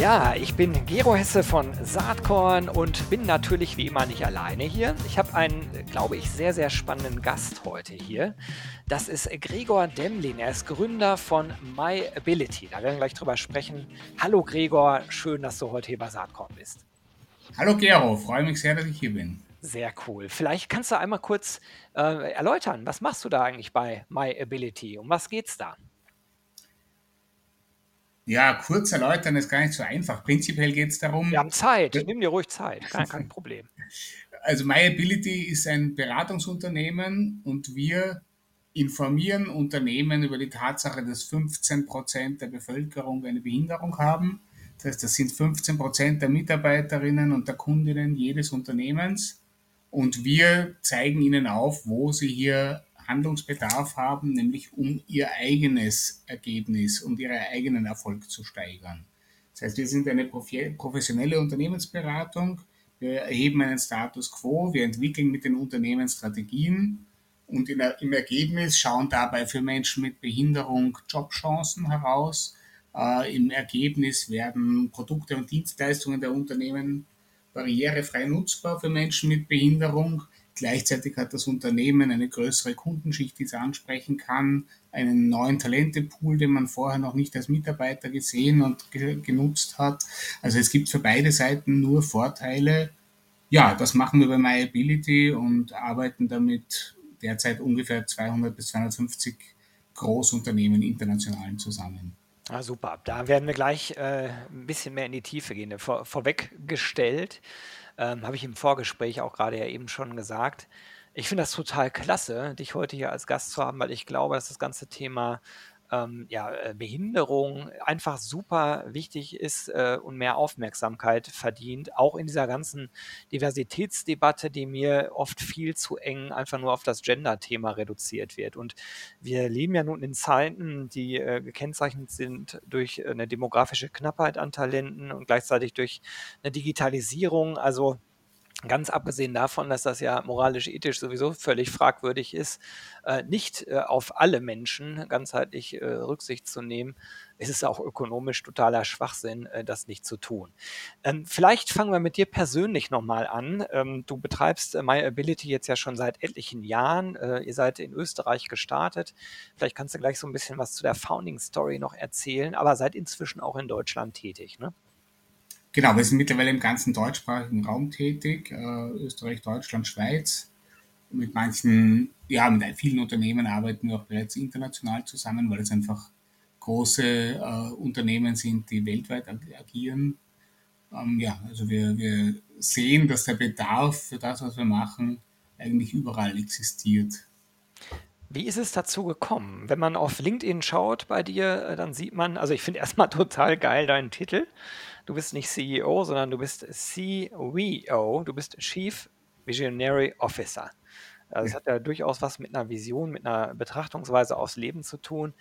Ja, ich bin Gero Hesse von Saatkorn und bin natürlich wie immer nicht alleine hier. Ich habe einen, glaube ich, sehr, sehr spannenden Gast heute hier. Das ist Gregor Demlin. Er ist Gründer von MyAbility. Da werden wir gleich drüber sprechen. Hallo Gregor, schön, dass du heute hier bei Saatkorn bist. Hallo Gero, freue mich sehr, dass ich hier bin. Sehr cool. Vielleicht kannst du einmal kurz äh, erläutern, was machst du da eigentlich bei MyAbility? Um was geht's da? Ja, kurz erläutern ist gar nicht so einfach. Prinzipiell geht es darum. Wir haben Zeit, nimm dir ruhig Zeit, kein, kein Problem. Also MyAbility ist ein Beratungsunternehmen und wir informieren Unternehmen über die Tatsache, dass 15 Prozent der Bevölkerung eine Behinderung haben. Das heißt, das sind 15 Prozent der Mitarbeiterinnen und der Kundinnen jedes Unternehmens. Und wir zeigen ihnen auf, wo sie hier Handlungsbedarf haben, nämlich um ihr eigenes Ergebnis und ihren eigenen Erfolg zu steigern. Das heißt, wir sind eine professionelle Unternehmensberatung, wir erheben einen Status quo, wir entwickeln mit den Unternehmen Strategien und im Ergebnis schauen dabei für Menschen mit Behinderung Jobchancen heraus. Äh, Im Ergebnis werden Produkte und Dienstleistungen der Unternehmen barrierefrei nutzbar für Menschen mit Behinderung. Gleichzeitig hat das Unternehmen eine größere Kundenschicht, die es ansprechen kann, einen neuen Talentepool, den man vorher noch nicht als Mitarbeiter gesehen und ge genutzt hat. Also es gibt für beide Seiten nur Vorteile. Ja, das machen wir bei MyAbility und arbeiten damit derzeit ungefähr 200 bis 250 Großunternehmen internationalen zusammen. Ah, super. Da werden wir gleich äh, ein bisschen mehr in die Tiefe gehen. Vor, vorweggestellt ähm, habe ich im Vorgespräch auch gerade ja eben schon gesagt. Ich finde das total klasse, dich heute hier als Gast zu haben, weil ich glaube, dass das ganze Thema ähm, ja, äh, Behinderung einfach super wichtig ist äh, und mehr Aufmerksamkeit verdient, auch in dieser ganzen Diversitätsdebatte, die mir oft viel zu eng einfach nur auf das Gender-Thema reduziert wird. Und wir leben ja nun in Zeiten, die äh, gekennzeichnet sind durch eine demografische Knappheit an Talenten und gleichzeitig durch eine Digitalisierung. Also ganz abgesehen davon, dass das ja moralisch-ethisch sowieso völlig fragwürdig ist, äh, nicht äh, auf alle Menschen ganzheitlich äh, Rücksicht zu nehmen, ist es auch ökonomisch totaler Schwachsinn, das nicht zu tun. Ähm, vielleicht fangen wir mit dir persönlich nochmal an. Ähm, du betreibst MyAbility jetzt ja schon seit etlichen Jahren. Ihr seid in Österreich gestartet. Vielleicht kannst du gleich so ein bisschen was zu der Founding Story noch erzählen, aber seid inzwischen auch in Deutschland tätig, ne? Genau, wir sind mittlerweile im ganzen deutschsprachigen Raum tätig, äh, Österreich, Deutschland, Schweiz. Mit manchen, ja, mit vielen Unternehmen arbeiten wir auch bereits international zusammen, weil es einfach große äh, Unternehmen sind, die weltweit ag agieren. Ähm, ja, also wir, wir sehen, dass der Bedarf für das, was wir machen, eigentlich überall existiert. Wie ist es dazu gekommen? Wenn man auf LinkedIn schaut bei dir, äh, dann sieht man, also ich finde erstmal total geil deinen Titel. Du bist nicht CEO, sondern du bist CVO, du bist Chief Visionary Officer. Also das hat ja durchaus was mit einer Vision, mit einer Betrachtungsweise aufs Leben zu tun.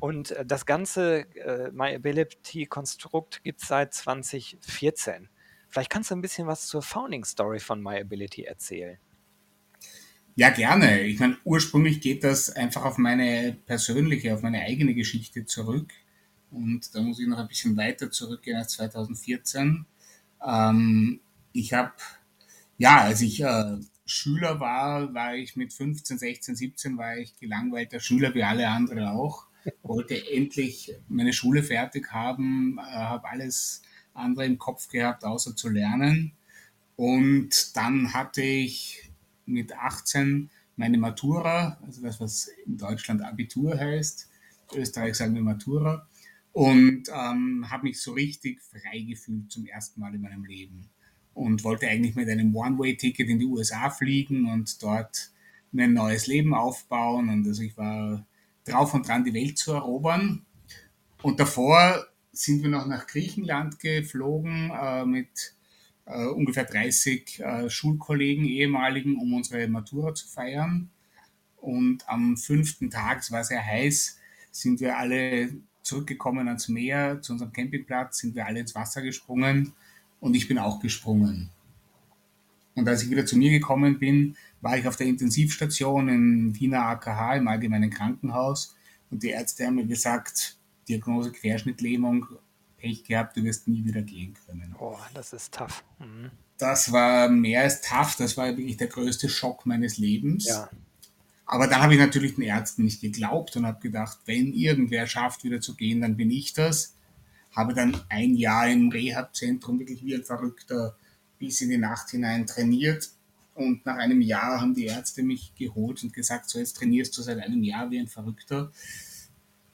Und äh, das ganze äh, MyAbility-Konstrukt gibt es seit 2014. Vielleicht kannst du ein bisschen was zur Founding Story von MyAbility erzählen. Ja, gerne. Ich meine, ursprünglich geht das einfach auf meine persönliche, auf meine eigene Geschichte zurück. Und da muss ich noch ein bisschen weiter zurückgehen als 2014. Ähm, ich habe, ja, als ich äh, Schüler war, war ich mit 15, 16, 17, war ich gelangweilter Schüler wie alle anderen auch. Wollte endlich meine Schule fertig haben, äh, habe alles andere im Kopf gehabt, außer zu lernen. Und dann hatte ich mit 18 meine Matura, also das, was in Deutschland Abitur heißt. Österreich sagen wir Matura und ähm, habe mich so richtig frei gefühlt zum ersten Mal in meinem Leben und wollte eigentlich mit einem One-Way-Ticket in die USA fliegen und dort ein neues Leben aufbauen und also ich war drauf und dran, die Welt zu erobern. Und davor sind wir noch nach Griechenland geflogen äh, mit äh, ungefähr 30 äh, Schulkollegen, ehemaligen, um unsere Matura zu feiern. Und am fünften Tag, es war sehr heiß, sind wir alle zurückgekommen ans Meer, zu unserem Campingplatz, sind wir alle ins Wasser gesprungen und ich bin auch gesprungen. Und als ich wieder zu mir gekommen bin, war ich auf der Intensivstation im Wiener AKH im Allgemeinen Krankenhaus und die Ärzte haben mir gesagt, Diagnose Querschnittlähmung, Pech gehabt, du wirst nie wieder gehen können. Oh, das ist tough. Mhm. Das war mehr als tough, das war wirklich der größte Schock meines Lebens. Ja. Aber da habe ich natürlich den Ärzten nicht geglaubt und habe gedacht, wenn irgendwer schafft, wieder zu gehen, dann bin ich das. Habe dann ein Jahr im Rehab-Zentrum wirklich wie ein Verrückter bis in die Nacht hinein trainiert. Und nach einem Jahr haben die Ärzte mich geholt und gesagt, so jetzt trainierst du seit einem Jahr wie ein Verrückter.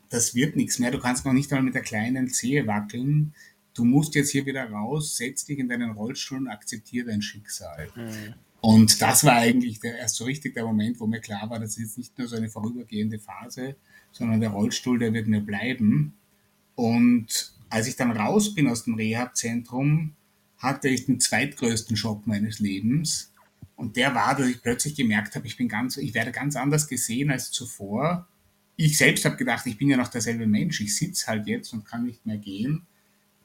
Das wird nichts mehr. Du kannst noch nicht einmal mit der kleinen Zehe wackeln. Du musst jetzt hier wieder raus, setz dich in deinen Rollstuhl und akzeptiere dein Schicksal. Mhm. Und das war eigentlich der, erst so richtig der Moment, wo mir klar war, das ist jetzt nicht nur so eine vorübergehende Phase, sondern der Rollstuhl, der wird mir bleiben. Und als ich dann raus bin aus dem Reha-Zentrum, hatte ich den zweitgrößten Schock meines Lebens. Und der war, dass ich plötzlich gemerkt habe, ich bin ganz, ich werde ganz anders gesehen als zuvor. Ich selbst habe gedacht, ich bin ja noch derselbe Mensch. Ich sitze halt jetzt und kann nicht mehr gehen.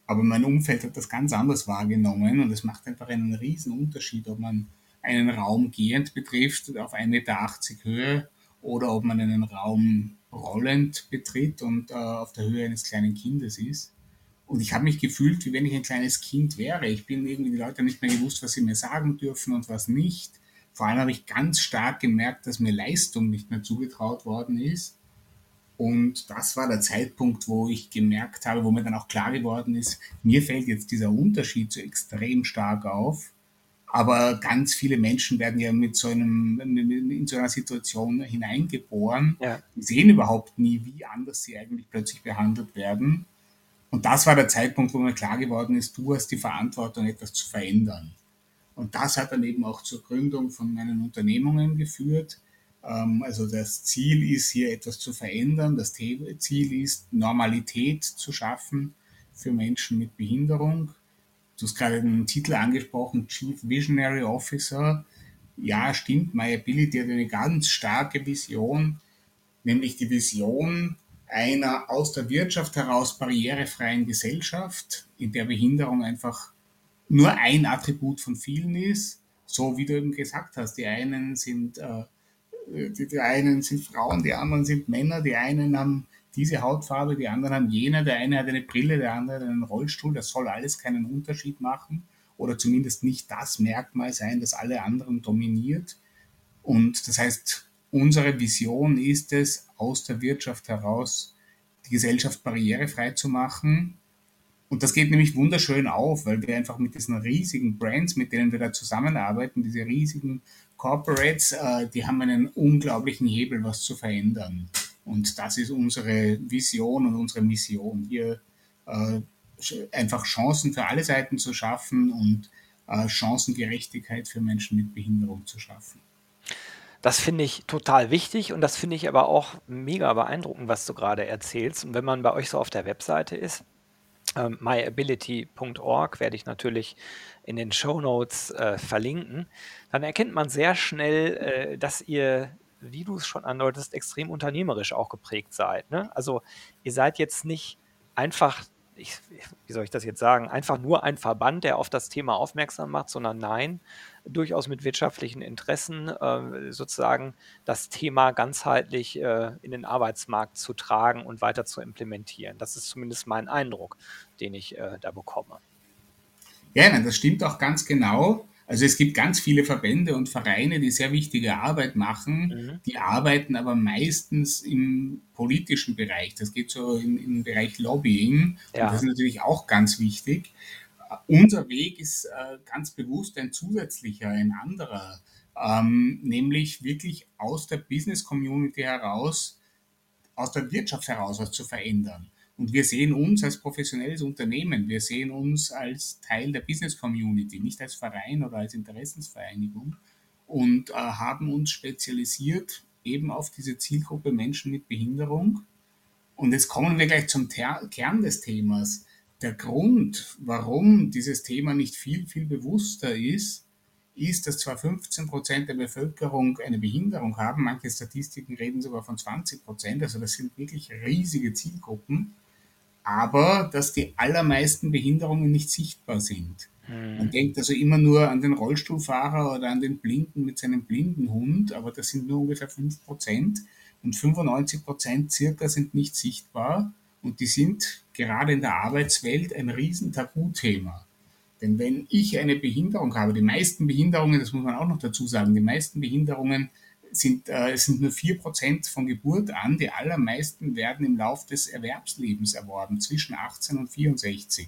Aber mein Umfeld hat das ganz anders wahrgenommen und es macht einfach einen riesen Unterschied, ob man einen Raum gehend betrifft auf 1,80 Meter Höhe oder ob man einen Raum rollend betritt und äh, auf der Höhe eines kleinen Kindes ist. Und ich habe mich gefühlt, wie wenn ich ein kleines Kind wäre. Ich bin irgendwie die Leute nicht mehr gewusst, was sie mir sagen dürfen und was nicht. Vor allem habe ich ganz stark gemerkt, dass mir Leistung nicht mehr zugetraut worden ist. Und das war der Zeitpunkt, wo ich gemerkt habe, wo mir dann auch klar geworden ist, mir fällt jetzt dieser Unterschied so extrem stark auf. Aber ganz viele Menschen werden ja mit so einem, in so einer Situation hineingeboren. Ja. Die sehen überhaupt nie, wie anders sie eigentlich plötzlich behandelt werden. Und das war der Zeitpunkt, wo mir klar geworden ist, du hast die Verantwortung, etwas zu verändern. Und das hat dann eben auch zur Gründung von meinen Unternehmungen geführt. Ähm, also das Ziel ist hier etwas zu verändern. Das Ziel ist Normalität zu schaffen für Menschen mit Behinderung. Du hast gerade den Titel angesprochen, Chief Visionary Officer. Ja, stimmt, MyAbility hat eine ganz starke Vision, nämlich die Vision einer aus der Wirtschaft heraus barrierefreien Gesellschaft, in der Behinderung einfach nur ein Attribut von vielen ist, so wie du eben gesagt hast. Die einen sind, äh, die, die einen sind Frauen, die anderen sind Männer, die einen haben diese Hautfarbe, die anderen haben jene, der eine hat eine Brille, der andere hat einen Rollstuhl, das soll alles keinen Unterschied machen oder zumindest nicht das Merkmal sein, das alle anderen dominiert. Und das heißt, unsere Vision ist es, aus der Wirtschaft heraus die Gesellschaft barrierefrei zu machen. Und das geht nämlich wunderschön auf, weil wir einfach mit diesen riesigen Brands, mit denen wir da zusammenarbeiten, diese riesigen Corporates, äh, die haben einen unglaublichen Hebel, was zu verändern. Und das ist unsere Vision und unsere Mission, hier äh, einfach Chancen für alle Seiten zu schaffen und äh, Chancengerechtigkeit für Menschen mit Behinderung zu schaffen. Das finde ich total wichtig und das finde ich aber auch mega beeindruckend, was du gerade erzählst. Und wenn man bei euch so auf der Webseite ist, ähm, myability.org werde ich natürlich in den Show Notes äh, verlinken, dann erkennt man sehr schnell, äh, dass ihr wie du es schon andeutest, extrem unternehmerisch auch geprägt seid. Ne? Also ihr seid jetzt nicht einfach, ich, wie soll ich das jetzt sagen, einfach nur ein Verband, der auf das Thema aufmerksam macht, sondern nein, durchaus mit wirtschaftlichen Interessen äh, sozusagen das Thema ganzheitlich äh, in den Arbeitsmarkt zu tragen und weiter zu implementieren. Das ist zumindest mein Eindruck, den ich äh, da bekomme. Ja, das stimmt auch ganz genau. Also es gibt ganz viele Verbände und Vereine, die sehr wichtige Arbeit machen. Mhm. Die arbeiten aber meistens im politischen Bereich. Das geht so in, in den Bereich Lobbying. Ja. Und das ist natürlich auch ganz wichtig. Unser Weg ist äh, ganz bewusst ein zusätzlicher, ein anderer, ähm, nämlich wirklich aus der Business Community heraus, aus der Wirtschaft heraus was zu verändern. Und wir sehen uns als professionelles Unternehmen, wir sehen uns als Teil der Business Community, nicht als Verein oder als Interessensvereinigung und äh, haben uns spezialisiert eben auf diese Zielgruppe Menschen mit Behinderung. Und jetzt kommen wir gleich zum Ter Kern des Themas. Der Grund, warum dieses Thema nicht viel, viel bewusster ist, ist, dass zwar 15 Prozent der Bevölkerung eine Behinderung haben, manche Statistiken reden sogar von 20 Prozent, also das sind wirklich riesige Zielgruppen, aber dass die allermeisten Behinderungen nicht sichtbar sind. Man Mhm. denkt also immer nur an den Rollstuhlfahrer oder an den Blinden mit seinem Blindenhund, aber das sind nur ungefähr 5% und 95% circa sind nicht sichtbar und die sind gerade in der Arbeitswelt ein riesen Tabuthema. Denn wenn ich eine Behinderung habe, die meisten Behinderungen, das muss man auch noch dazu sagen, die meisten Behinderungen sind, äh, sind nur 4% von Geburt an, die allermeisten werden im Lauf des Erwerbslebens erworben, zwischen 18 und 64.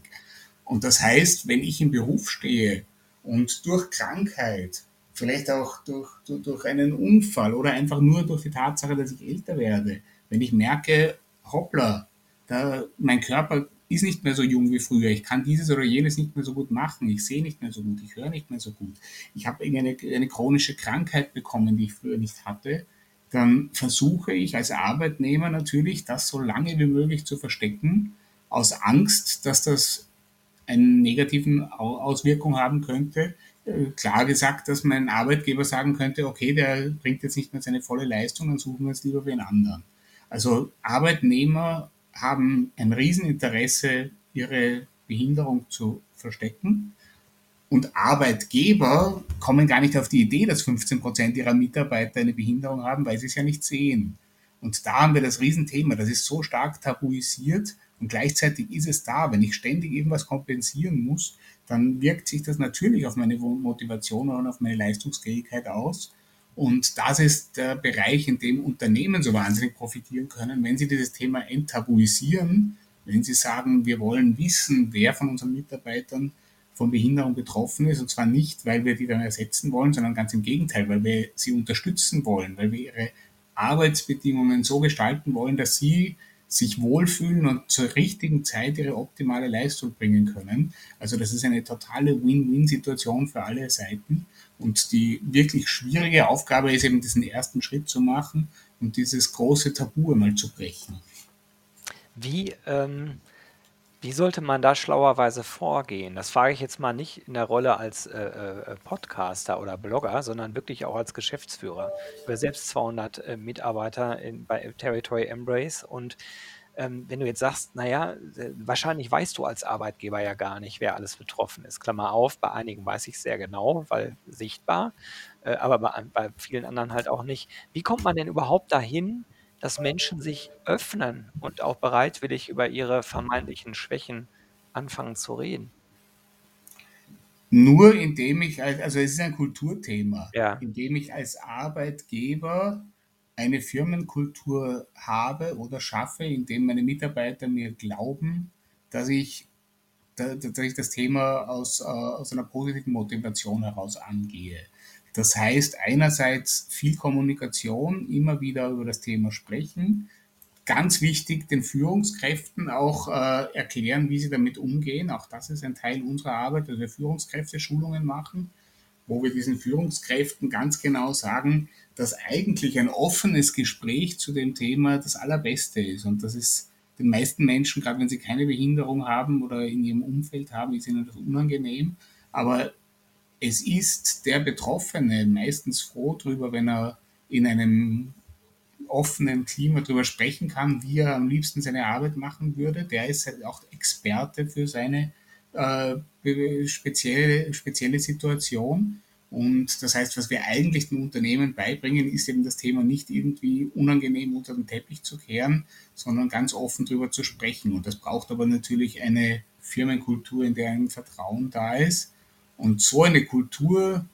Und das heißt, wenn ich im Beruf stehe und durch Krankheit, vielleicht auch durch, durch, durch einen Unfall oder einfach nur durch die Tatsache, dass ich älter werde, wenn ich merke, hoppla, da, mein Körper ist nicht mehr so jung wie früher, ich kann dieses oder jenes nicht mehr so gut machen, ich sehe nicht mehr so gut, ich höre nicht mehr so gut, ich habe irgendeine eine chronische Krankheit bekommen, die ich früher nicht hatte, dann versuche ich als Arbeitnehmer natürlich, das so lange wie möglich zu verstecken, aus Angst, dass das eine negativen Auswirkung haben könnte. Äh, klar gesagt, dass mein Arbeitgeber sagen könnte, okay, der bringt jetzt nicht mehr seine volle Leistung, dann suchen wir jetzt lieber wen anderen. Also Arbeitnehmer haben ein Rieseninteresse, ihre Behinderung zu verstecken. Und Arbeitgeber kommen gar nicht auf die Idee, dass 15 Prozent ihrer Mitarbeiter eine Behinderung haben, weil sie es ja nicht sehen. Und da haben wir das Riesenthema. Das ist so stark tabuisiert und gleichzeitig ist es da. Wenn ich ständig irgendwas kompensieren muss, dann wirkt sich das natürlich auf meine Motivation und auf meine Leistungsfähigkeit aus. Und das ist der Bereich, in dem Unternehmen so wahnsinnig profitieren können, wenn sie dieses Thema enttabuisieren, wenn sie sagen, wir wollen wissen, wer von unseren Mitarbeitern von Behinderung betroffen ist. Und zwar nicht, weil wir die dann ersetzen wollen, sondern ganz im Gegenteil, weil wir sie unterstützen wollen, weil wir ihre Arbeitsbedingungen so gestalten wollen, dass sie sich wohlfühlen und zur richtigen Zeit ihre optimale Leistung bringen können. Also das ist eine totale Win-Win-Situation für alle Seiten. Und die wirklich schwierige Aufgabe ist eben, diesen ersten Schritt zu machen und dieses große Tabu einmal zu brechen. Wie, ähm, wie sollte man da schlauerweise vorgehen? Das frage ich jetzt mal nicht in der Rolle als äh, äh, Podcaster oder Blogger, sondern wirklich auch als Geschäftsführer. Ich habe selbst 200 äh, Mitarbeiter in, bei Territory Embrace und ähm, wenn du jetzt sagst, naja, äh, wahrscheinlich weißt du als Arbeitgeber ja gar nicht, wer alles betroffen ist. Klammer auf, bei einigen weiß ich sehr genau, weil sichtbar, äh, aber bei, bei vielen anderen halt auch nicht. Wie kommt man denn überhaupt dahin, dass Menschen sich öffnen und auch bereitwillig über ihre vermeintlichen Schwächen anfangen zu reden? Nur indem ich, also es ist ein Kulturthema, Ja. indem ich als Arbeitgeber eine Firmenkultur habe oder schaffe, indem meine Mitarbeiter mir glauben, dass ich, dass ich das Thema aus, äh, aus einer positiven Motivation heraus angehe. Das heißt einerseits viel Kommunikation, immer wieder über das Thema sprechen, ganz wichtig, den Führungskräften auch äh, erklären, wie sie damit umgehen. Auch das ist ein Teil unserer Arbeit, dass wir Führungskräfte-Schulungen machen, wo wir diesen Führungskräften ganz genau sagen, dass eigentlich ein offenes Gespräch zu dem Thema das Allerbeste ist. Und das ist den meisten Menschen, gerade wenn sie keine Behinderung haben oder in ihrem Umfeld haben, ist ihnen das unangenehm. Aber es ist der Betroffene meistens froh darüber, wenn er in einem offenen Klima darüber sprechen kann, wie er am liebsten seine Arbeit machen würde. Der ist halt auch Experte für seine äh, spezielle, spezielle Situation. Und das heißt, was wir eigentlich dem Unternehmen beibringen, ist eben das Thema nicht irgendwie unangenehm unter den Teppich zu kehren, sondern ganz offen darüber zu sprechen. Und das braucht aber natürlich eine Firmenkultur, in der ein Vertrauen da ist. Und so eine Kultur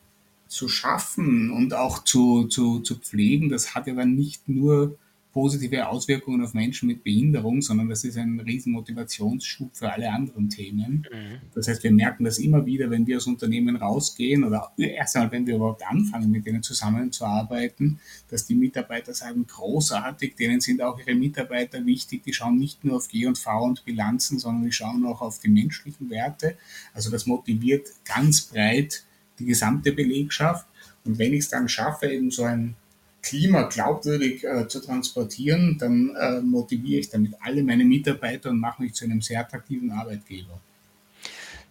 zu schaffen und auch zu, zu, zu pflegen, das hat ja dann nicht nur positive Auswirkungen auf Menschen mit Behinderung, sondern das ist ein riesen Motivationsschub für alle anderen Themen. Mhm. Das heißt, wir merken das immer wieder, wenn wir als Unternehmen rausgehen oder erst einmal, wenn wir überhaupt anfangen, mit denen zusammenzuarbeiten, dass die Mitarbeiter sagen, großartig, denen sind auch ihre Mitarbeiter wichtig, die schauen nicht nur auf G und V und Bilanzen, sondern die schauen auch auf die menschlichen Werte. Also das motiviert ganz breit die gesamte Belegschaft. Und wenn ich es dann schaffe, eben so ein Klima glaubwürdig äh, zu transportieren, dann äh, motiviere ich damit alle meine Mitarbeiter und mache mich zu einem sehr attraktiven Arbeitgeber.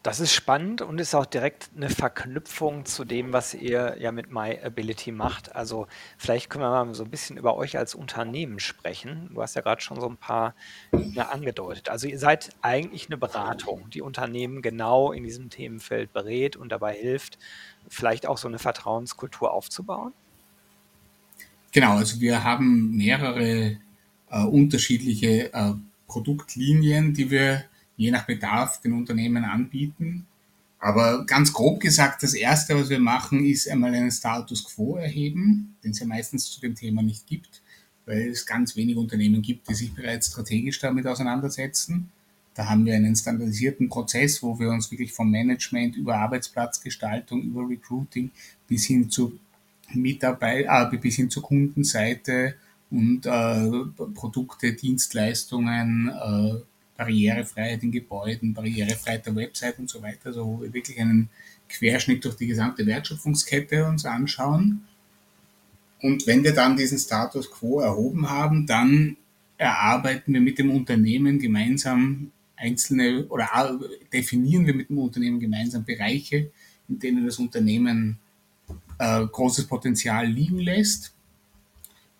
Das ist spannend und ist auch direkt 'ne Verknüpfung zu dem, was ihr ja mit myAbility macht. Also, vielleicht können wir mal so 'n bisschen über euch als Unternehmen sprechen. Du hast ja grad schon so 'n paar Dinge angedeutet. Also, ihr seid eigentlich 'ne Beratung, die Unternehmen genau in diesem Themenfeld berät und dabei hilft, vielleicht auch so 'ne Vertrauenskultur aufzubauen? Genau, also wir haben mehrere, äh, unterschiedliche, äh, Produktlinien, die wir je nach Bedarf den Unternehmen anbieten. Aber ganz grob gesagt, das Erste, was wir machen, ist einmal einen Status quo erheben, den es ja meistens zu dem Thema nicht gibt, weil es ganz wenige Unternehmen gibt, die sich bereits strategisch damit auseinandersetzen. Da haben wir einen standardisierten Prozess, wo wir uns wirklich vom Management über Arbeitsplatzgestaltung, über Recruiting bis hin zu Mitarbeit äh, bis hin zur Kundenseite und äh, Produkte, Dienstleistungen, äh, Barrierefreiheit in Gebäuden, Barrierefreiheit der Website und so weiter, also wo wir wirklich einen Querschnitt durch die gesamte Wertschöpfungskette uns anschauen. Und wenn wir dann diesen Status quo erhoben haben, dann erarbeiten wir mit dem Unternehmen gemeinsam einzelne oder definieren wir mit dem Unternehmen gemeinsam Bereiche, in denen das Unternehmen äh, großes Potenzial liegen lässt.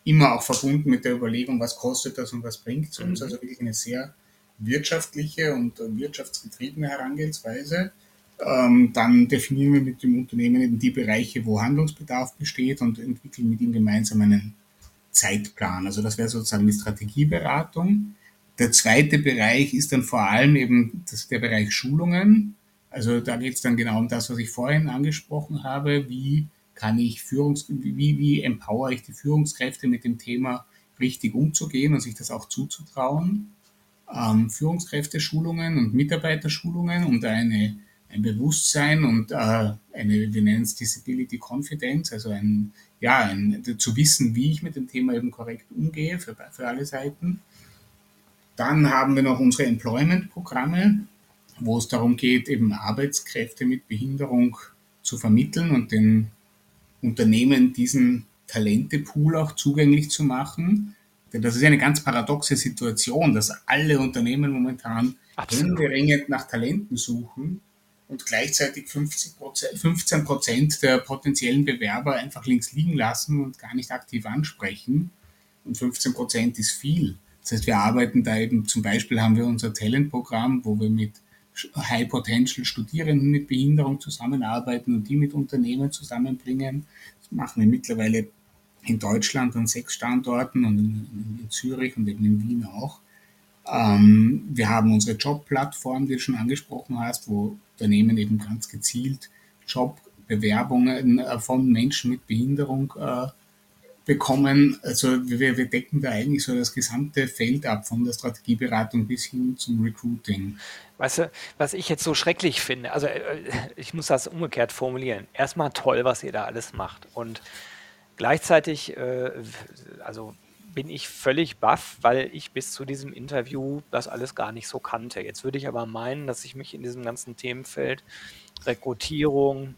Immer auch verbunden mit der Überlegung, was kostet das und was bringt es uns. Mhm. Also wirklich eine sehr wirtschaftliche und wirtschaftsgetriebene Herangehensweise. Ähm, dann definieren wir mit dem Unternehmen eben die Bereiche, wo Handlungsbedarf besteht und entwickeln mit ihm gemeinsam einen Zeitplan. Also das wäre sozusagen die Strategieberatung. Der zweite Bereich ist dann vor allem eben das, der Bereich Schulungen. Also da geht es dann genau um das, was ich vorhin angesprochen habe. Wie kann ich Führungs wie, wie empower ich die Führungskräfte mit dem Thema richtig umzugehen und sich das auch zuzutrauen. Ähm, Führungskräfteschulungen und Mitarbeiterschulungen und eine, ein Bewusstsein und äh, eine, wir nennen es Disability Confidence, also ein, ja, ein, zu wissen, wie ich mit dem Thema eben korrekt umgehe für, für alle Seiten. Dann haben wir noch unsere Employment-Programme, wo es darum geht, eben Arbeitskräfte mit Behinderung zu vermitteln und den Unternehmen diesen Talentepool auch zugänglich zu machen. Denn das ist eine ganz paradoxe Situation, dass alle Unternehmen momentan händeringend nach Talenten suchen und gleichzeitig 50 15 Prozent der potenziellen Bewerber einfach links liegen lassen und gar nicht aktiv ansprechen. Und 15 Prozent ist viel. Das heißt, wir arbeiten da eben, zum Beispiel haben wir unser Talentprogramm, wo wir mit High-Potential-Studierenden mit Behinderung zusammenarbeiten und die mit Unternehmen zusammenbringen. Das machen wir mittlerweile in Deutschland an sechs Standorten und in, Zürich und eben in Wien auch. Ähm, wir haben unsere Jobplattform, die du schon angesprochen hast, wo Unternehmen eben ganz gezielt Jobbewerbungen äh, von Menschen mit Behinderung äh, bekommen. Also wir, wir decken da eigentlich so das gesamte Feld ab, von der Strategieberatung bis hin zum Recruiting. Weißt du, was ich jetzt so schrecklich finde, also äh, ich muss das umgekehrt formulieren. Erstmal toll, was ihr da alles macht. Und gleichzeitig, äh, also bin ich völlig baff, weil ich bis zu diesem Interview das alles gar nicht so kannte. Jetzt würde ich aber meinen, dass ich mich in diesem ganzen Themenfeld Rekrutierung,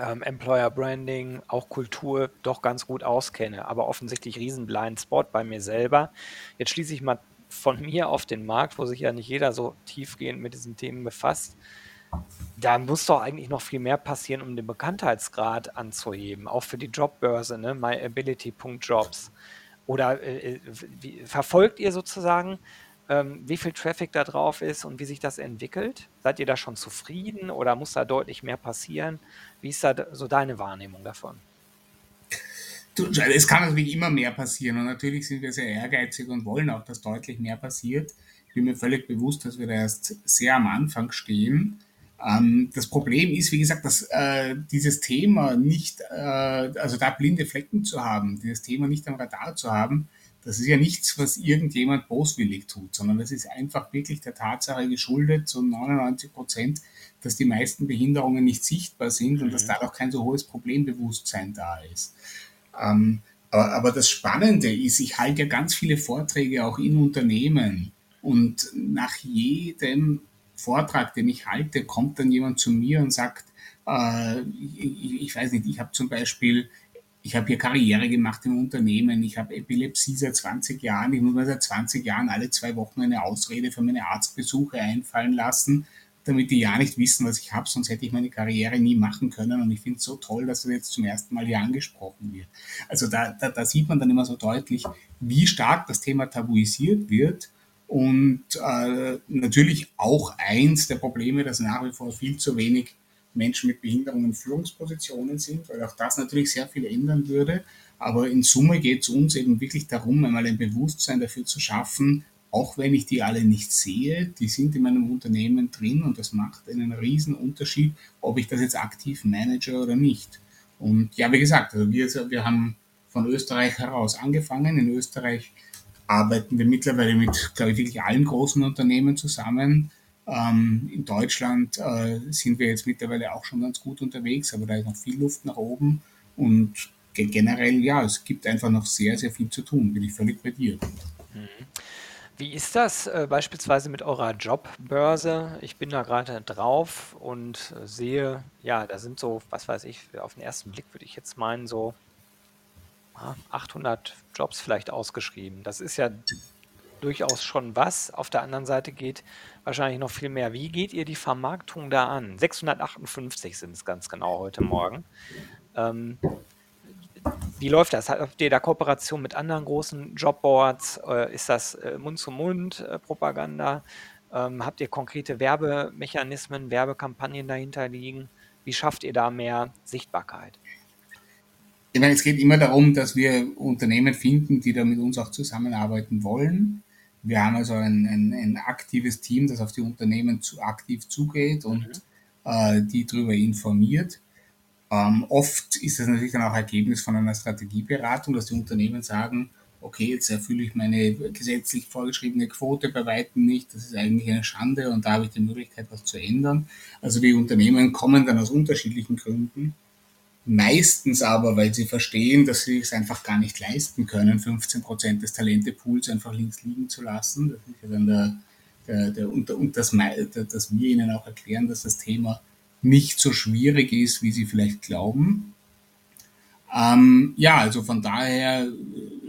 ähm, Employer Branding, auch Kultur doch ganz gut auskenne, aber offensichtlich riesen Blind Spot bei mir selber. Jetzt schließe ich mal von mir auf den Markt, wo sich ja nicht jeder so tiefgehend mit diesen Themen befasst. Da muss doch eigentlich noch viel mehr passieren, um den Bekanntheitsgrad anzuheben, auch für die Jobbörse, ne? myability.jobs. Oder äh, äh, wie, verfolgt ihr sozusagen ähm, wie viel Traffic da drauf ist und wie sich das entwickelt? Seid ihr da schon zufrieden oder muss da deutlich mehr passieren? Wie ist da so deine Wahrnehmung davon? es kann natürlich immer mehr passieren und natürlich sind wir sehr ehrgeizig und wollen auch, dass deutlich mehr passiert. Ich bin mir völlig bewusst, dass wir da erst sehr am Anfang stehen. Ähm, das Problem ist, wie gesagt, dass äh, dieses Thema nicht, äh, also da blinde Flecken zu haben, dieses Thema nicht am Radar zu haben, das ist ja nichts, was irgendjemand boswillig tut, sondern das ist einfach wirklich der Tatsache geschuldet, zu 99 Prozent, dass die meisten Behinderungen nicht sichtbar sind und mhm. dass dadurch kein so hohes Problembewusstsein da ist. Ähm, aber, aber das Spannende ist, ich halte ja ganz viele Vorträge auch in Unternehmen und nach jedem Vortrag, den ich halte, kommt dann jemand zu mir und sagt, äh, ich, ich, weiß nicht, ich habe zum Beispiel ich habe hier Karriere gemacht im Unternehmen, ich habe Epilepsie seit 20 Jahren, ich muss mir seit 20 Jahren alle zwei Wochen eine Ausrede für meine Arztbesuche einfallen lassen, damit die ja nicht wissen, was ich habe, sonst hätte ich meine Karriere nie machen können. Und ich finde es so toll, dass das jetzt zum ersten Mal hier angesprochen wird. Also da, da, da sieht man dann immer so deutlich, wie stark das Thema tabuisiert wird. Und äh, natürlich auch eins der Probleme, dass nach wie vor viel zu wenig Menschen mit Behinderungen in Führungspositionen sind, weil auch das natürlich sehr viel ändern würde. Aber in Summe geht es uns eben wirklich darum, einmal ein Bewusstsein dafür zu schaffen, auch wenn ich die alle nicht sehe, die sind in meinem Unternehmen drin und das macht einen riesen Unterschied, ob ich das jetzt aktiv manage oder nicht. Und ja, wie gesagt, also wir, wir haben von Österreich heraus angefangen. In Österreich arbeiten wir mittlerweile mit, glaube ich, wirklich allen großen Unternehmen zusammen. Ähm, in Deutschland äh, sind wir jetzt mittlerweile auch schon ganz gut unterwegs, aber da ist noch viel Luft nach oben. Und generell, ja, es gibt einfach noch sehr, sehr viel zu tun. Bin ich völlig bei dir. Mhm. Wie ist das äh, beispielsweise mit eurer Jobbörse? Ich bin da gerade drauf und äh, sehe, ja, da sind so, was weiß ich, auf den ersten Blick würde ich jetzt meinen, so 800 Jobs vielleicht ausgeschrieben. Das ist ja durchaus schon was. Auf der anderen Seite geht wahrscheinlich noch viel mehr. Wie geht ihr die Vermarktung da an? 658 sind es ganz genau heute Morgen. Ähm, wie läuft das? Habt ihr da Kooperation mit anderen großen Jobboards? Äh, ist das äh, Mund-zu-Mund-Propaganda? Ähm, habt ihr konkrete Werbemechanismen, Werbekampagnen dahinter liegen? Wie schafft ihr da mehr Sichtbarkeit? Ich meine, es geht immer darum, dass wir Unternehmen finden, die da mit uns auch zusammenarbeiten wollen. Wir haben also ein, ein, ein aktives Team, das auf die Unternehmen zu aktiv zugeht und mhm. äh, die darüber informiert. Ähm, oft ist das natürlich dann auch Ergebnis von einer Strategieberatung, dass die Unternehmen sagen, okay, jetzt erfülle ich meine gesetzlich vorgeschriebene Quote bei weitem nicht, das ist eigentlich eine Schande und da habe ich die Möglichkeit, was zu ändern. Also die Unternehmen kommen dann aus unterschiedlichen Gründen. Meistens aber, weil sie verstehen, dass sie es einfach gar nicht leisten können, 15 Prozent des Talentepools einfach links liegen zu lassen. Das ist ja dann der, der, der, und, und das, dass wir ihnen auch erklären, dass das Thema nicht so schwierig ist, wie sie vielleicht glauben. Ähm, ja, also von daher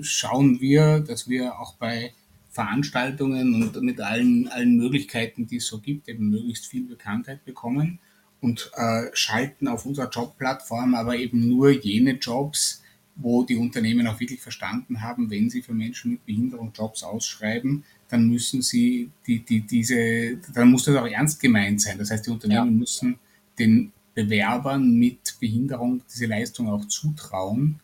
schauen wir, dass wir auch bei Veranstaltungen und mit allen, allen Möglichkeiten, die es so gibt, eben möglichst viel Bekanntheit bekommen und äh, schalten auf unserer Jobplattform aber eben nur jene Jobs, wo die Unternehmen auch wirklich verstanden haben, wenn sie für Menschen mit Behinderung Jobs ausschreiben, dann müssen sie die, die, diese, dann muss das auch ernst gemeint sein. Das heißt, die Unternehmen ja. müssen den Bewerbern mit Behinderung diese Leistung auch zutrauen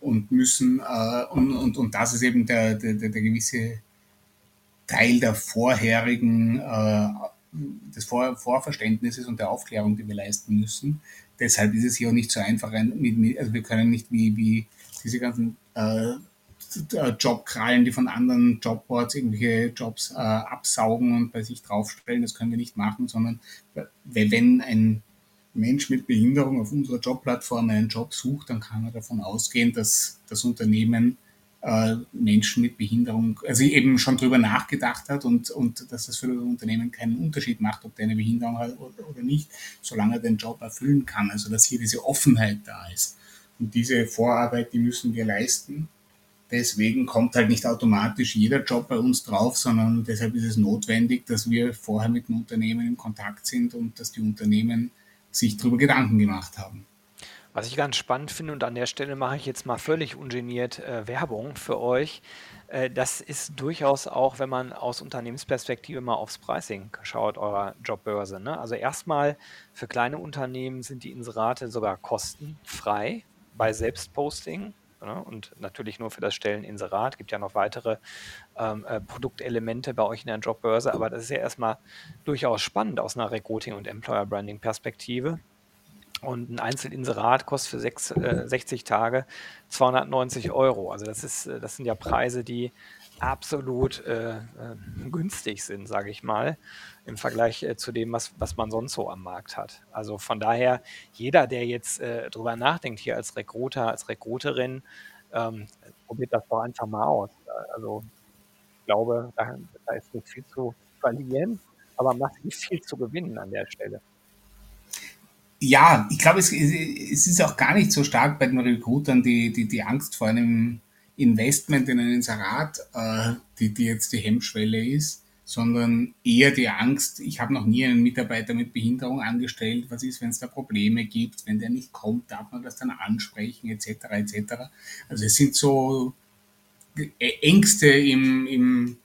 und müssen, äh, und, und, und das ist eben der, der, der gewisse Teil der vorherigen, äh, des Vor Vorverständnisses und der Aufklärung, die wir leisten müssen. Deshalb ist es hier auch nicht so einfach, also wir können nicht wie, wie diese ganzen äh, Jobkrallen, die von anderen Jobboards irgendwelche Jobs äh, absaugen und bei sich draufstellen, das können wir nicht machen, sondern wenn ein Mensch mit Behinderung auf unserer Jobplattform einen Job sucht, dann kann er davon ausgehen, dass das Unternehmen äh, Menschen mit Behinderung, also eben schon drüber nachgedacht hat und, und dass das für das Unternehmen keinen Unterschied macht, ob der eine Behinderung hat oder, nicht, solange er den Job erfüllen kann. Also dass hier diese Offenheit da ist. Und diese Vorarbeit, die müssen wir leisten. Deswegen kommt halt nicht automatisch jeder Job bei uns drauf, sondern deshalb ist es notwendig, dass wir vorher mit dem Unternehmen in Kontakt sind und dass die Unternehmen sich darüber Gedanken gemacht haben. Was ich ganz spannend finde, und an der Stelle mache ich jetzt mal völlig ungeniert äh, Werbung für euch, äh, das ist durchaus auch, wenn man aus Unternehmensperspektive mal aufs Pricing schaut, eurer Jobbörse. Ne? Also erstmal für kleine Unternehmen sind die Inserate sogar kostenfrei bei Selbstposting. Ne? Und natürlich nur für das Stelleninserat. Es Gibt ja noch weitere ähm, äh, Produktelemente bei euch in der Jobbörse, aber das ist ja erstmal durchaus spannend aus einer Recruiting- und Employer-Branding-Perspektive. Und ein Einzelinserat kostet für sechs, äh, 60 Tage 290 Euro. Also das ist, äh, das sind ja Preise, die absolut äh, äh, günstig sind, sage ich mal, im Vergleich äh, zu dem, was, was man sonst so am Markt hat. Also von daher, jeder, der jetzt äh, drüber nachdenkt, hier als Recruiter, als Recruiterin, ähm, probiert das doch einfach mal aus. Also ich glaube, da, da ist nicht viel zu verlieren, aber massiv viel zu gewinnen an der Stelle ja, ich glaube, es, es ist auch gar nicht so stark bei den Recruitern die, die, die Angst vor einem Investment in einen Inserat, äh, die, die jetzt die Hemmschwelle ist, sondern eher die Angst, ich habe noch nie einen Mitarbeiter mit Behinderung angestellt, was ist, wenn es da Probleme gibt, wenn der nicht kommt, darf man das dann ansprechen, etc. etc. Also es sind so Ängste im, im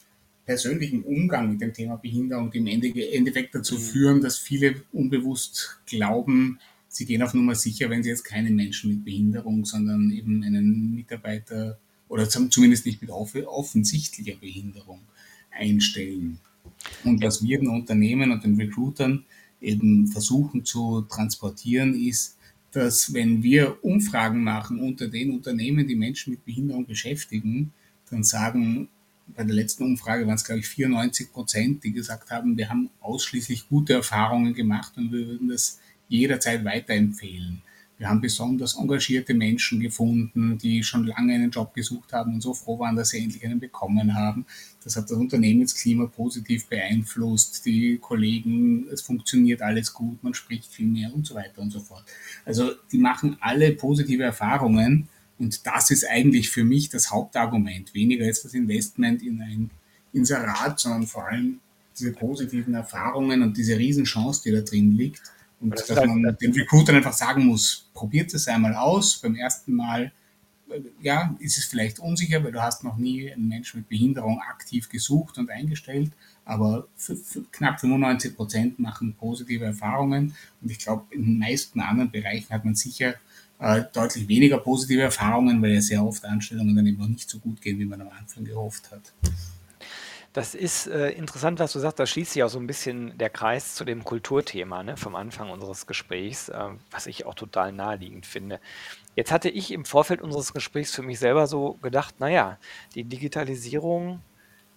persönlichen Umgang mit dem Thema Behinderung, die im Endeffekt dazu mhm. führen, dass viele unbewusst glauben, sie gehen auf Nummer sicher, wenn sie jetzt keinen Menschen mit Behinderung, sondern eben einen Mitarbeiter oder zumindest nicht mit offensichtlicher Behinderung einstellen. Und was wir den Unternehmen und den Recruitern eben versuchen zu transportieren, ist, dass wenn wir Umfragen machen unter den Unternehmen, die Menschen mit Behinderung beschäftigen, dann sagen, bei der letzten Umfrage waren es, glaube ich, 94 Prozent, die gesagt haben, wir haben ausschließlich gute Erfahrungen gemacht und wir würden das jederzeit weiterempfehlen. Wir haben besonders engagierte Menschen gefunden, die schon lange einen Job gesucht haben und so froh waren, dass sie endlich einen bekommen haben. Das hat das Unternehmensklima positiv beeinflusst. Die Kollegen, es funktioniert alles gut, man spricht viel mehr und so weiter und so fort. Also die machen alle positive Erfahrungen und das ist eigentlich für mich das Hauptargument. Weniger jetzt das Investment in ein Inserat, sondern vor allem diese positiven Erfahrungen und diese Riesenchance, die da drin liegt und das dass man den Recruiter einfach sagen muss, probiert es einmal aus. Beim ersten Mal, äh, ja, ist es vielleicht unsicher, weil du hast noch nie einen Menschen mit Behinderung aktiv gesucht und eingestellt. Aber knapp 95 Prozent machen positive Erfahrungen. Und ich glaube, in den meisten anderen Bereichen hat man sicher äh, deutlich weniger positive Erfahrungen, weil ja sehr oft Anstellungen dann eben noch nicht so gut gehen, wie man am Anfang gehofft hat. Das ist äh, interessant, was du sagst. Da schließt sich auch so ein bisschen der Kreis zu dem Kulturthema ne, vom Anfang unseres Gesprächs, äh, was ich auch total naheliegend finde. Jetzt hatte ich im Vorfeld unseres Gesprächs für mich selber so gedacht, naja, die Digitalisierung,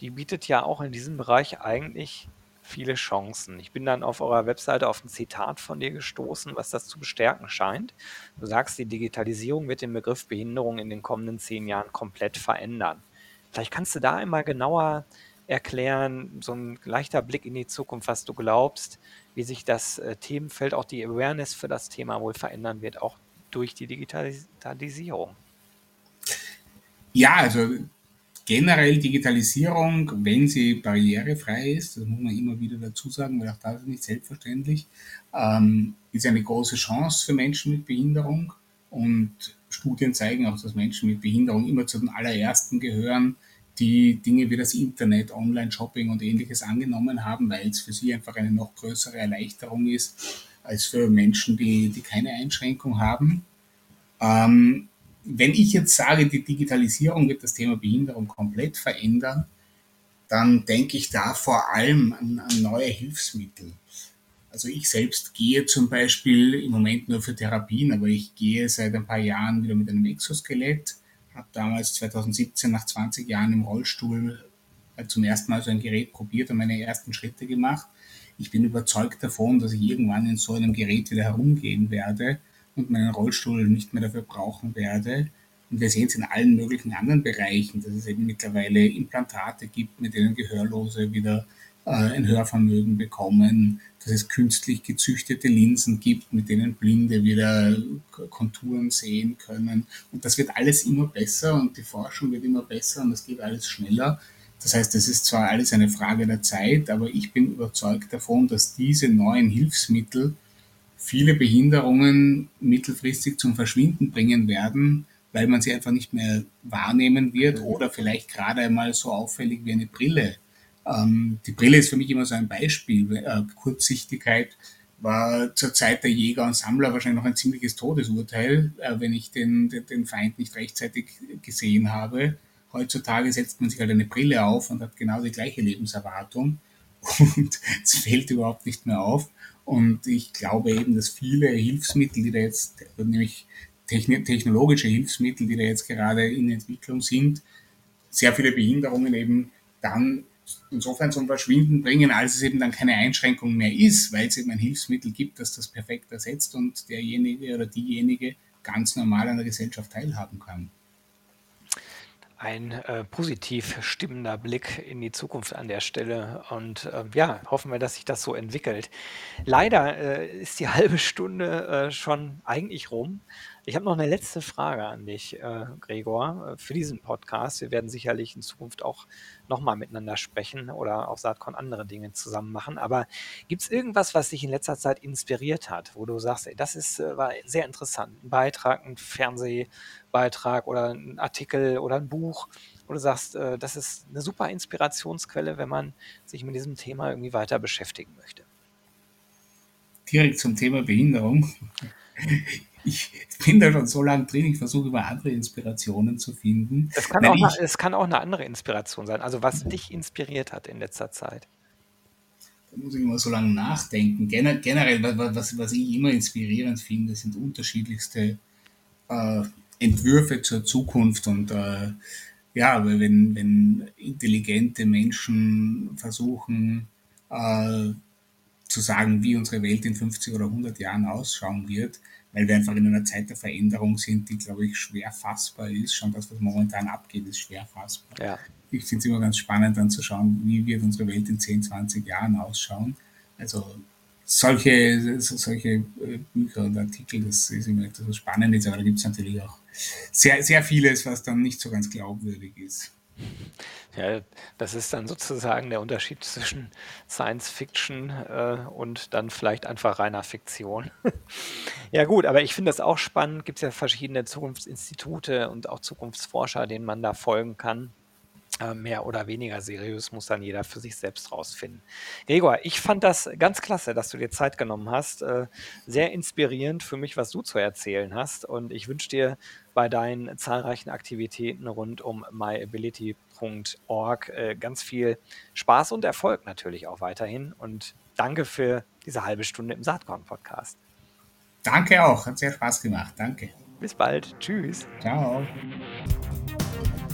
die bietet ja auch in diesem Bereich eigentlich viele Chancen. Ich bin dann auf eurer Webseite auf ein Zitat von dir gestoßen, was das zu bestärken scheint. Du sagst, die Digitalisierung wird den Begriff Behinderung in den kommenden zehn Jahren komplett verändern. Vielleicht kannst du da einmal genauer erklären, so ein leichter Blick in die Zukunft, was du glaubst, wie sich das äh, Themenfeld, auch die Awareness für das Thema wohl verändern wird, auch durch die Digitalisierung. Ja, also generell Digitalisierung, wenn sie barrierefrei ist, das muss man immer wieder dazu sagen, weil auch das ist nicht selbstverständlich, ähm, ist eine große Chance für Menschen mit Behinderung. Und Studien zeigen auch, dass Menschen mit Behinderung immer zu den allerersten gehören, die Dinge wie das Internet, Online-Shopping und ähnliches angenommen haben, weil es für sie einfach eine noch größere Erleichterung ist als für Menschen, die, die keine Einschränkung haben. Ähm, wenn ich jetzt sage, die Digitalisierung wird das Thema Behinderung komplett verändern, dann denke ich da vor allem an, an neue Hilfsmittel. Also ich selbst gehe zum Beispiel im Moment nur für Therapien, aber ich gehe seit ein paar Jahren wieder mit einem Exoskelett habe damals 2017 nach 20 Jahren im Rollstuhl äh, zum ersten Mal so ein Gerät probiert und meine ersten Schritte gemacht. Ich bin überzeugt davon, dass ich irgendwann in so einem Gerät wieder herumgehen werde und meinen Rollstuhl nicht mehr dafür brauchen werde. Und wir sehen es in allen möglichen anderen Bereichen, dass es eben mittlerweile Implantate gibt, mit denen Gehörlose wieder äh, ein Hörvermögen bekommen, dass es künstlich gezüchtete Linsen gibt, mit denen Blinde wieder Konturen sehen können. Und das wird alles immer besser und die Forschung wird immer besser und es geht alles schneller. Das heißt, es ist zwar alles eine Frage der Zeit, aber ich bin überzeugt davon, dass diese neuen Hilfsmittel viele Behinderungen mittelfristig zum Verschwinden bringen werden, weil man sie einfach nicht mehr wahrnehmen wird oder vielleicht gerade einmal so auffällig wie eine Brille ähm, die Brille ist für mich immer so ein Beispiel. Äh, Kurzsichtigkeit war zur Zeit der Jäger und Sammler wahrscheinlich noch ein ziemliches Todesurteil, äh, wenn ich den, den, den Feind nicht rechtzeitig gesehen habe. Heutzutage setzt man sich halt eine Brille auf und hat genau die gleiche Lebenserwartung und es fällt überhaupt nicht mehr auf. Und ich glaube eben, dass viele Hilfsmittel, die da jetzt, nämlich technologische Hilfsmittel, die da jetzt gerade in Entwicklung sind, sehr viele Behinderungen eben dann insofern zum Verschwinden bringen, als es eben dann keine Einschränkung mehr ist, weil es eben ein Hilfsmittel gibt, das das perfekt ersetzt und derjenige oder diejenige ganz normal an der Gesellschaft teilhaben kann. Ein äh, positiv stimmender Blick in die Zukunft an der Stelle. Und äh, ja, hoffen wir, dass sich das so entwickelt. Leider äh, ist die halbe Stunde äh, schon eigentlich rum. Ich habe noch eine letzte Frage an dich, äh, Gregor, äh, für diesen Podcast. Wir werden sicherlich in Zukunft auch nochmal miteinander sprechen oder auf Saatkorn andere Dinge zusammen machen. Aber gibt es irgendwas, was dich in letzter Zeit inspiriert hat, wo du sagst, ey, das ist, äh, war sehr interessant, ein Beitrag, ein Fernsehbeitrag oder ein Artikel oder ein Buch, wo du sagst, äh, das ist eine super Inspirationsquelle, wenn man sich mit diesem Thema irgendwie weiter beschäftigen möchte? Direkt zum Thema Behinderung ich bin da schon so lange drin, ich versuche immer andere Inspirationen zu finden. Es kann, auch eine, es kann auch eine andere Inspiration sein. Also was dich inspiriert hat in letzter Zeit. Da muss ich immer so lange nachdenken. generell, was, was ich immer inspirierend finde, sind unterschiedlichste äh, Entwürfe zur Zukunft und äh, ja, wenn, wenn intelligente Menschen versuchen äh, zu sagen, wie unsere Welt in 50 oder 100 Jahren ausschauen wird, weil wir einfach in einer Zeit der Veränderung sind, die, glaube ich, schwer fassbar ist. Schon das, was momentan abgeht, ist schwer fassbar. Ja. Ich finde es immer ganz spannend, dann zu schauen, wie wird unsere Welt in 10, 20 Jahren ausschauen. Also solche, solche äh, Bücher und Artikel, das ist immer etwas Spannendes, aber da gibt es natürlich auch sehr, sehr vieles, was dann nicht so ganz glaubwürdig ist. Ja, das ist dann sozusagen der Unterschied zwischen Science Fiction äh, und dann vielleicht einfach reiner Fiktion. ja gut, aber ich finde das auch spannend. Gibt es ja verschiedene Zukunftsinstitute und auch Zukunftsforscher, denen man da folgen kann. Äh, mehr oder weniger seriös muss dann jeder für sich selbst rausfinden. Gregor, ich fand das ganz klasse, dass du dir Zeit genommen hast. Äh, sehr inspirierend für mich, was du zu erzählen hast. Und ich wünsche dir bei deinen zahlreichen Aktivitäten rund um myability.org äh, ganz viel Spaß und Erfolg natürlich auch weiterhin. Und danke für diese halbe Stunde im Saatkorn-Podcast. Danke auch, hat sehr Spaß gemacht. Danke. Bis bald. Tschüss. Ciao.